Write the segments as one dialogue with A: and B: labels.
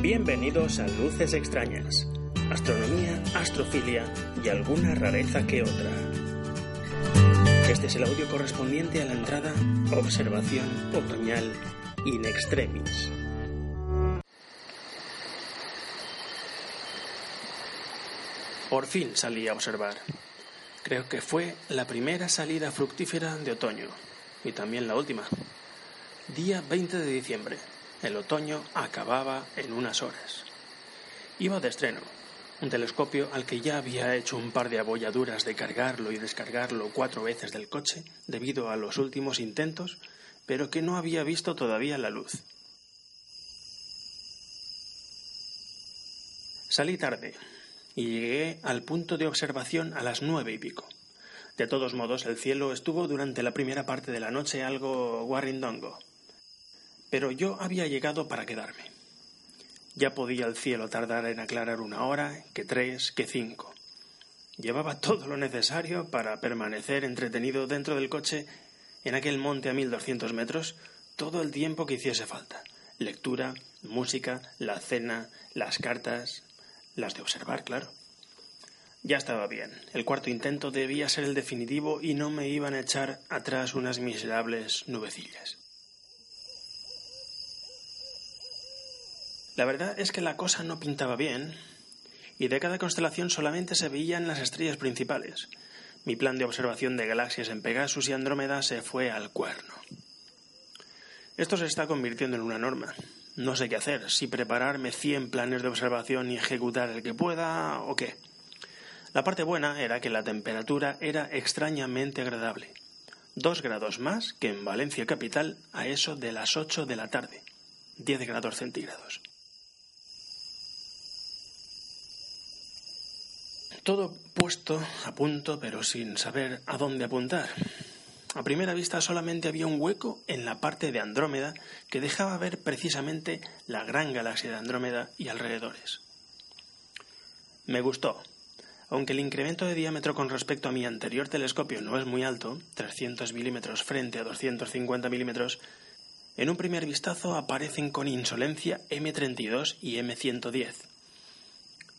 A: Bienvenidos a Luces Extrañas, astronomía, astrofilia y alguna rareza que otra. Este es el audio correspondiente a la entrada Observación Otoñal in Extremis. Por fin salí a observar. Creo que fue la primera salida fructífera de otoño y también la última. Día 20 de diciembre. El otoño acababa en unas horas. Iba de estreno, un telescopio al que ya había hecho un par de abolladuras de cargarlo y descargarlo cuatro veces del coche debido a los últimos intentos, pero que no había visto todavía la luz. Salí tarde y llegué al punto de observación a las nueve y pico. De todos modos, el cielo estuvo durante la primera parte de la noche algo guarrindongo. Pero yo había llegado para quedarme. Ya podía el cielo tardar en aclarar una hora, que tres, que cinco. Llevaba todo lo necesario para permanecer entretenido dentro del coche en aquel monte a mil doscientos metros todo el tiempo que hiciese falta. Lectura, música, la cena, las cartas, las de observar, claro. Ya estaba bien. El cuarto intento debía ser el definitivo y no me iban a echar atrás unas miserables nubecillas. La verdad es que la cosa no pintaba bien, y de cada constelación solamente se veían las estrellas principales. Mi plan de observación de galaxias en Pegasus y Andrómeda se fue al cuerno. Esto se está convirtiendo en una norma. No sé qué hacer, si prepararme 100 planes de observación y ejecutar el que pueda o qué. La parte buena era que la temperatura era extrañamente agradable. Dos grados más que en Valencia capital a eso de las 8 de la tarde. 10 grados centígrados. Todo puesto a punto, pero sin saber a dónde apuntar. A primera vista solamente había un hueco en la parte de Andrómeda que dejaba ver precisamente la gran galaxia de Andrómeda y alrededores. Me gustó. Aunque el incremento de diámetro con respecto a mi anterior telescopio no es muy alto, 300 milímetros frente a 250 milímetros, en un primer vistazo aparecen con insolencia M32 y M110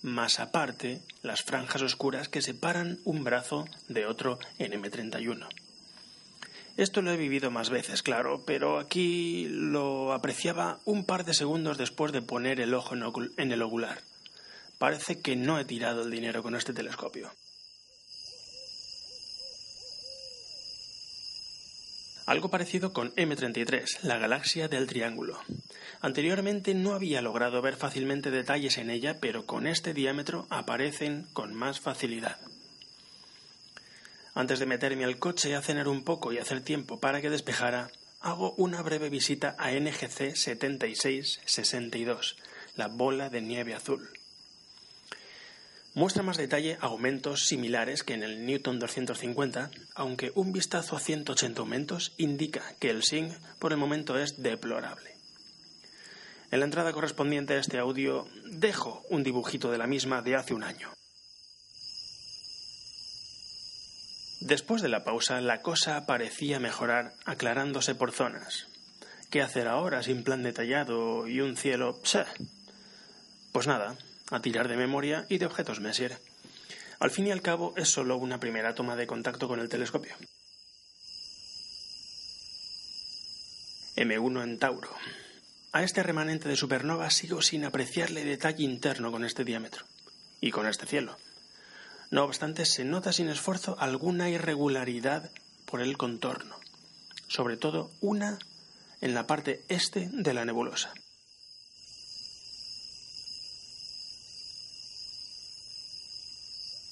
A: más aparte las franjas oscuras que separan un brazo de otro en M31. Esto lo he vivido más veces, claro, pero aquí lo apreciaba un par de segundos después de poner el ojo en el ocular. Parece que no he tirado el dinero con este telescopio. Algo parecido con M33, la galaxia del Triángulo. Anteriormente no había logrado ver fácilmente detalles en ella, pero con este diámetro aparecen con más facilidad. Antes de meterme al coche a cenar un poco y hacer tiempo para que despejara, hago una breve visita a NGC 7662, la bola de nieve azul. Muestra más detalle aumentos similares que en el Newton 250, aunque un vistazo a 180 aumentos indica que el SING por el momento es deplorable. En la entrada correspondiente a este audio dejo un dibujito de la misma de hace un año. Después de la pausa, la cosa parecía mejorar, aclarándose por zonas. ¿Qué hacer ahora sin plan detallado y un cielo? Pues nada, a tirar de memoria y de objetos Messier. Al fin y al cabo es solo una primera toma de contacto con el telescopio. M1 en Tauro. A este remanente de supernova sigo sin apreciarle detalle interno con este diámetro y con este cielo. No obstante, se nota sin esfuerzo alguna irregularidad por el contorno, sobre todo una en la parte este de la nebulosa.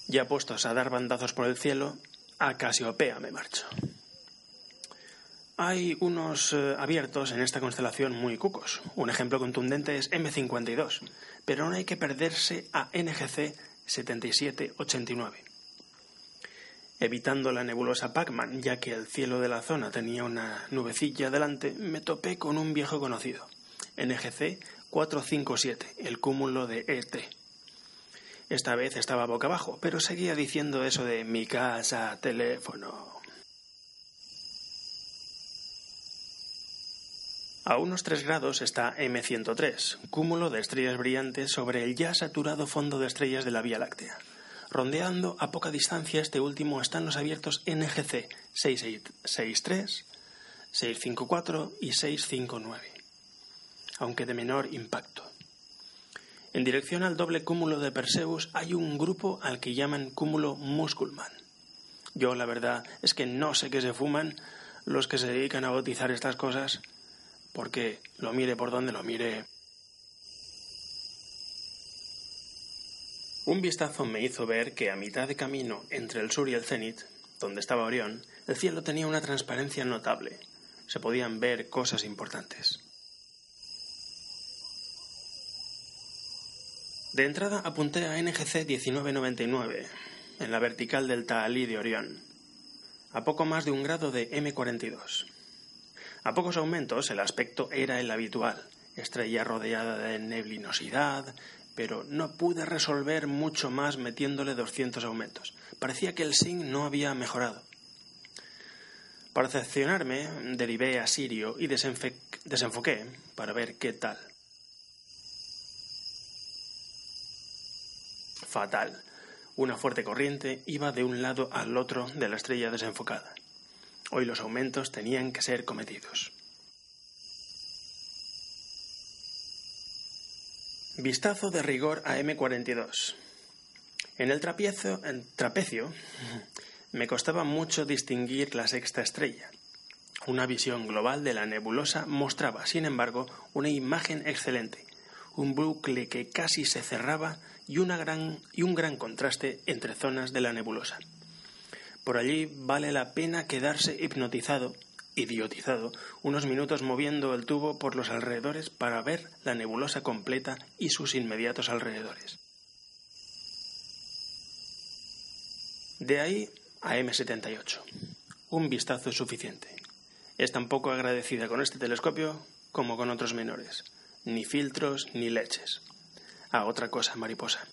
A: Ya puestos a dar bandazos por el cielo, a Casiopea me marcho. Hay unos eh, abiertos en esta constelación muy cucos. Un ejemplo contundente es M52, pero no hay que perderse a NGC 7789. Evitando la nebulosa Pacman, ya que el cielo de la zona tenía una nubecilla delante, me topé con un viejo conocido, NGC 457, el cúmulo de ET. Esta vez estaba boca abajo, pero seguía diciendo eso de mi casa, teléfono. A unos 3 grados está M103, cúmulo de estrellas brillantes sobre el ya saturado fondo de estrellas de la Vía Láctea. Rondeando a poca distancia este último están los abiertos NGC 663, 654 y 659, aunque de menor impacto. En dirección al doble cúmulo de Perseus hay un grupo al que llaman cúmulo Musculman. Yo la verdad es que no sé qué se fuman los que se dedican a bautizar estas cosas, porque lo mire por donde lo mire. Un vistazo me hizo ver que a mitad de camino entre el sur y el cenit, donde estaba Orión, el cielo tenía una transparencia notable. Se podían ver cosas importantes. De entrada apunté a NGC 1999, en la vertical del Taalí de Orión, a poco más de un grado de M42. A pocos aumentos el aspecto era el habitual, estrella rodeada de neblinosidad, pero no pude resolver mucho más metiéndole 200 aumentos. Parecía que el SIN no había mejorado. Para decepcionarme, derivé a Sirio y desenfoqué para ver qué tal. Fatal. Una fuerte corriente iba de un lado al otro de la estrella desenfocada. Hoy los aumentos tenían que ser cometidos. Vistazo de rigor a M42. En el trapecio, trapecio me costaba mucho distinguir la sexta estrella. Una visión global de la nebulosa mostraba, sin embargo, una imagen excelente, un bucle que casi se cerraba y un gran contraste entre zonas de la nebulosa. Por allí vale la pena quedarse hipnotizado, idiotizado, unos minutos moviendo el tubo por los alrededores para ver la nebulosa completa y sus inmediatos alrededores. De ahí a M78. Un vistazo es suficiente. Es tan poco agradecida con este telescopio como con otros menores. Ni filtros ni leches. A otra cosa, mariposa.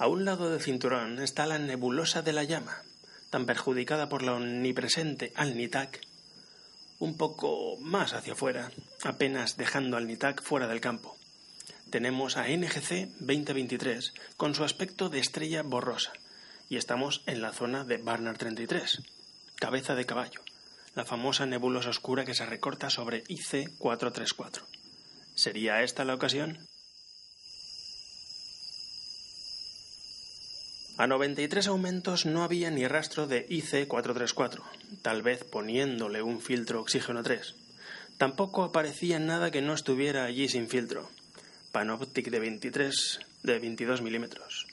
A: A un lado del cinturón está la nebulosa de la llama, tan perjudicada por la omnipresente Alnitak, un poco más hacia afuera, apenas dejando al Nitak fuera del campo. Tenemos a NGC 2023 con su aspecto de estrella borrosa y estamos en la zona de Barnard 33, cabeza de caballo, la famosa nebulosa oscura que se recorta sobre IC 434. ¿Sería esta la ocasión? A 93 aumentos no había ni rastro de IC434, tal vez poniéndole un filtro oxígeno 3. Tampoco aparecía nada que no estuviera allí sin filtro. Panoptic de 23 de 22 milímetros.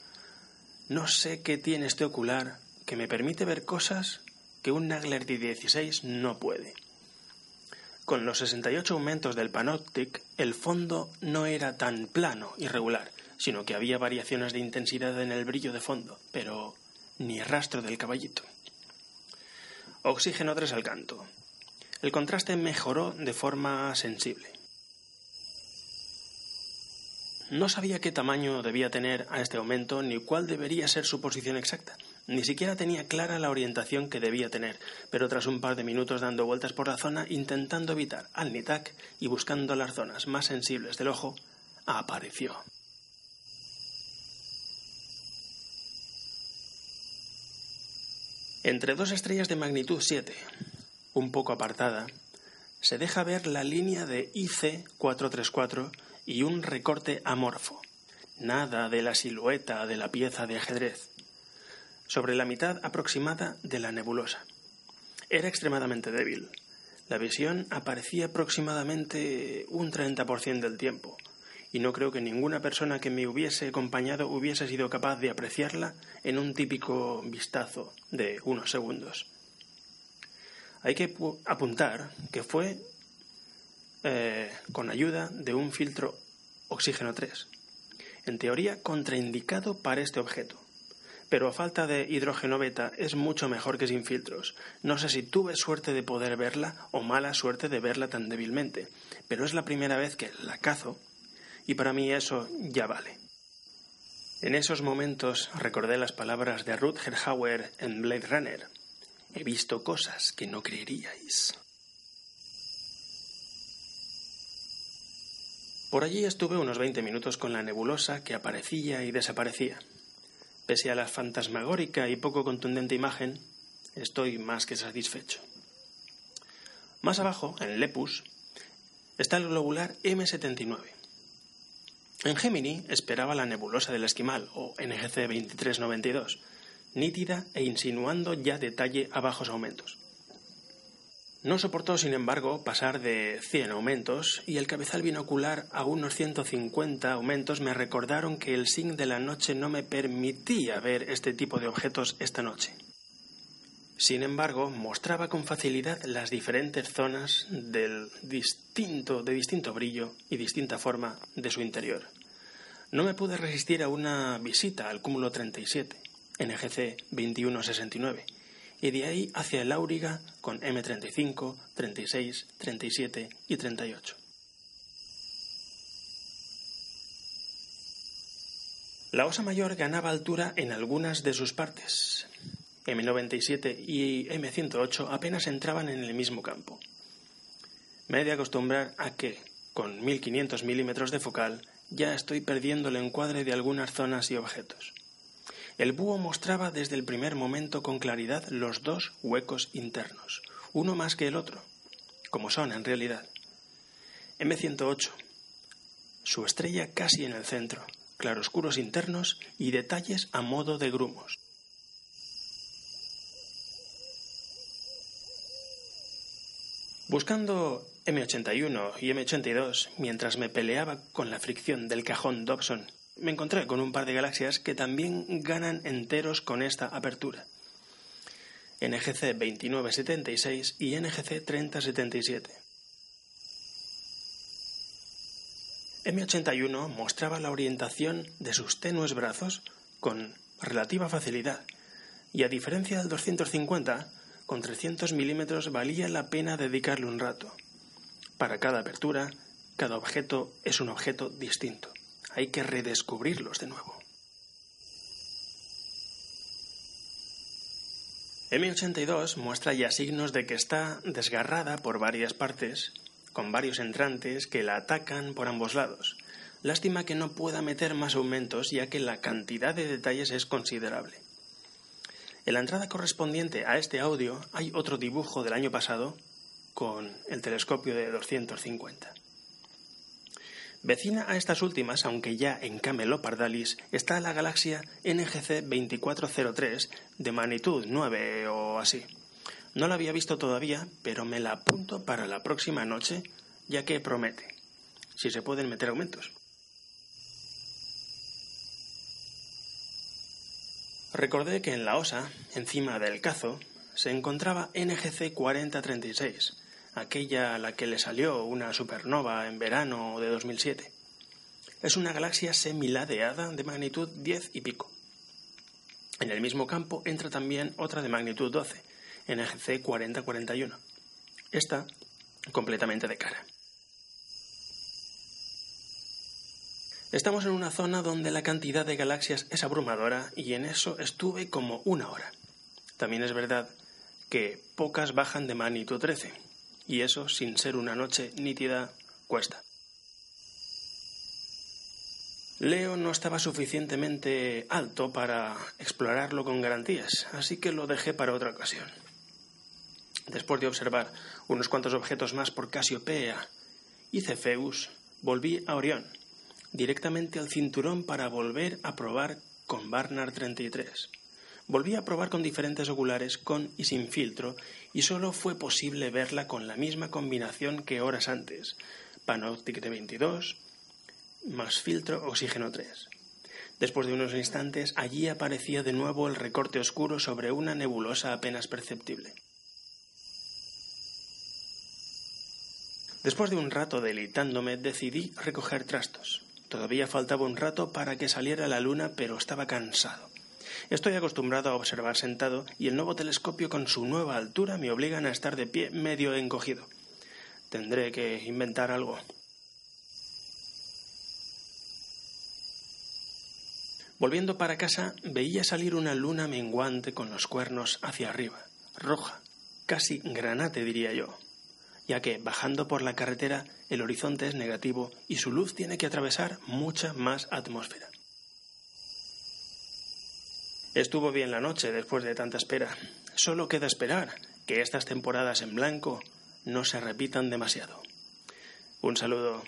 A: No sé qué tiene este ocular que me permite ver cosas que un Nagler de 16 no puede. Con los 68 aumentos del Panoptic, el fondo no era tan plano y regular, sino que había variaciones de intensidad en el brillo de fondo, pero ni rastro del caballito. Oxígeno 3 al canto. El contraste mejoró de forma sensible. No sabía qué tamaño debía tener a este aumento ni cuál debería ser su posición exacta. Ni siquiera tenía clara la orientación que debía tener, pero tras un par de minutos dando vueltas por la zona, intentando evitar al Nitak y buscando las zonas más sensibles del ojo, apareció. Entre dos estrellas de magnitud 7, un poco apartada, se deja ver la línea de IC434 y un recorte amorfo. Nada de la silueta de la pieza de ajedrez. Sobre la mitad aproximada de la nebulosa. Era extremadamente débil. La visión aparecía aproximadamente un 30% del tiempo, y no creo que ninguna persona que me hubiese acompañado hubiese sido capaz de apreciarla en un típico vistazo de unos segundos. Hay que apuntar que fue eh, con ayuda de un filtro oxígeno 3, en teoría contraindicado para este objeto. Pero a falta de hidrógeno beta es mucho mejor que sin filtros. No sé si tuve suerte de poder verla o mala suerte de verla tan débilmente, pero es la primera vez que la cazo y para mí eso ya vale. En esos momentos recordé las palabras de Ruth Herhauer en Blade Runner. He visto cosas que no creeríais. Por allí estuve unos 20 minutos con la nebulosa que aparecía y desaparecía. Pese a la fantasmagórica y poco contundente imagen, estoy más que satisfecho. Más abajo, en Lepus, está el globular M79. En Gemini esperaba la nebulosa del esquimal, o NGC 2392, nítida e insinuando ya detalle a bajos aumentos. No soportó, sin embargo, pasar de 100 aumentos y el cabezal binocular a unos 150 aumentos me recordaron que el SING de la noche no me permitía ver este tipo de objetos esta noche. Sin embargo, mostraba con facilidad las diferentes zonas del distinto, de distinto brillo y distinta forma de su interior. No me pude resistir a una visita al cúmulo 37, NGC 2169, y de ahí hacia el Auriga con M35, 36, 37 y 38. La Osa Mayor ganaba altura en algunas de sus partes. M97 y M108 apenas entraban en el mismo campo. Me he de acostumbrar a que, con 1500 milímetros de focal, ya estoy perdiendo el encuadre de algunas zonas y objetos. El búho mostraba desde el primer momento con claridad los dos huecos internos, uno más que el otro, como son en realidad. M108. Su estrella casi en el centro, claroscuros internos y detalles a modo de grumos. Buscando M81 y M82 mientras me peleaba con la fricción del cajón Dobson me encontré con un par de galaxias que también ganan enteros con esta apertura. NGC 2976 y NGC 3077. M81 mostraba la orientación de sus tenues brazos con relativa facilidad, y a diferencia del 250, con 300 milímetros valía la pena dedicarle un rato. Para cada apertura, cada objeto es un objeto distinto hay que redescubrirlos de nuevo. M82 muestra ya signos de que está desgarrada por varias partes, con varios entrantes que la atacan por ambos lados. Lástima que no pueda meter más aumentos ya que la cantidad de detalles es considerable. En la entrada correspondiente a este audio hay otro dibujo del año pasado con el telescopio de 250. Vecina a estas últimas, aunque ya en Camelopardalis, está la galaxia NGC 2403 de magnitud 9 o así. No la había visto todavía, pero me la apunto para la próxima noche, ya que promete. Si se pueden meter aumentos. Recordé que en la osa, encima del cazo, se encontraba NGC 4036, aquella a la que le salió una supernova en verano de 2007. Es una galaxia semiladeada de magnitud 10 y pico. En el mismo campo entra también otra de magnitud 12, NGC 4041. Esta completamente de cara. Estamos en una zona donde la cantidad de galaxias es abrumadora y en eso estuve como una hora. También es verdad que pocas bajan de magnitud 13, y eso, sin ser una noche nítida, cuesta. Leo no estaba suficientemente alto para explorarlo con garantías, así que lo dejé para otra ocasión. Después de observar unos cuantos objetos más por Casiopea y Cefeus, volví a Orión, directamente al cinturón para volver a probar con Barnard 33. Volví a probar con diferentes oculares con y sin filtro y solo fue posible verla con la misma combinación que horas antes. Panoptic de 22, más filtro oxígeno 3. Después de unos instantes, allí aparecía de nuevo el recorte oscuro sobre una nebulosa apenas perceptible. Después de un rato deleitándome, decidí recoger trastos. Todavía faltaba un rato para que saliera la luna, pero estaba cansado. Estoy acostumbrado a observar sentado y el nuevo telescopio con su nueva altura me obligan a estar de pie medio encogido. Tendré que inventar algo. Volviendo para casa, veía salir una luna menguante con los cuernos hacia arriba, roja, casi granate diría yo, ya que, bajando por la carretera, el horizonte es negativo y su luz tiene que atravesar mucha más atmósfera. Estuvo bien la noche después de tanta espera. Solo queda esperar que estas temporadas en blanco no se repitan demasiado. Un saludo.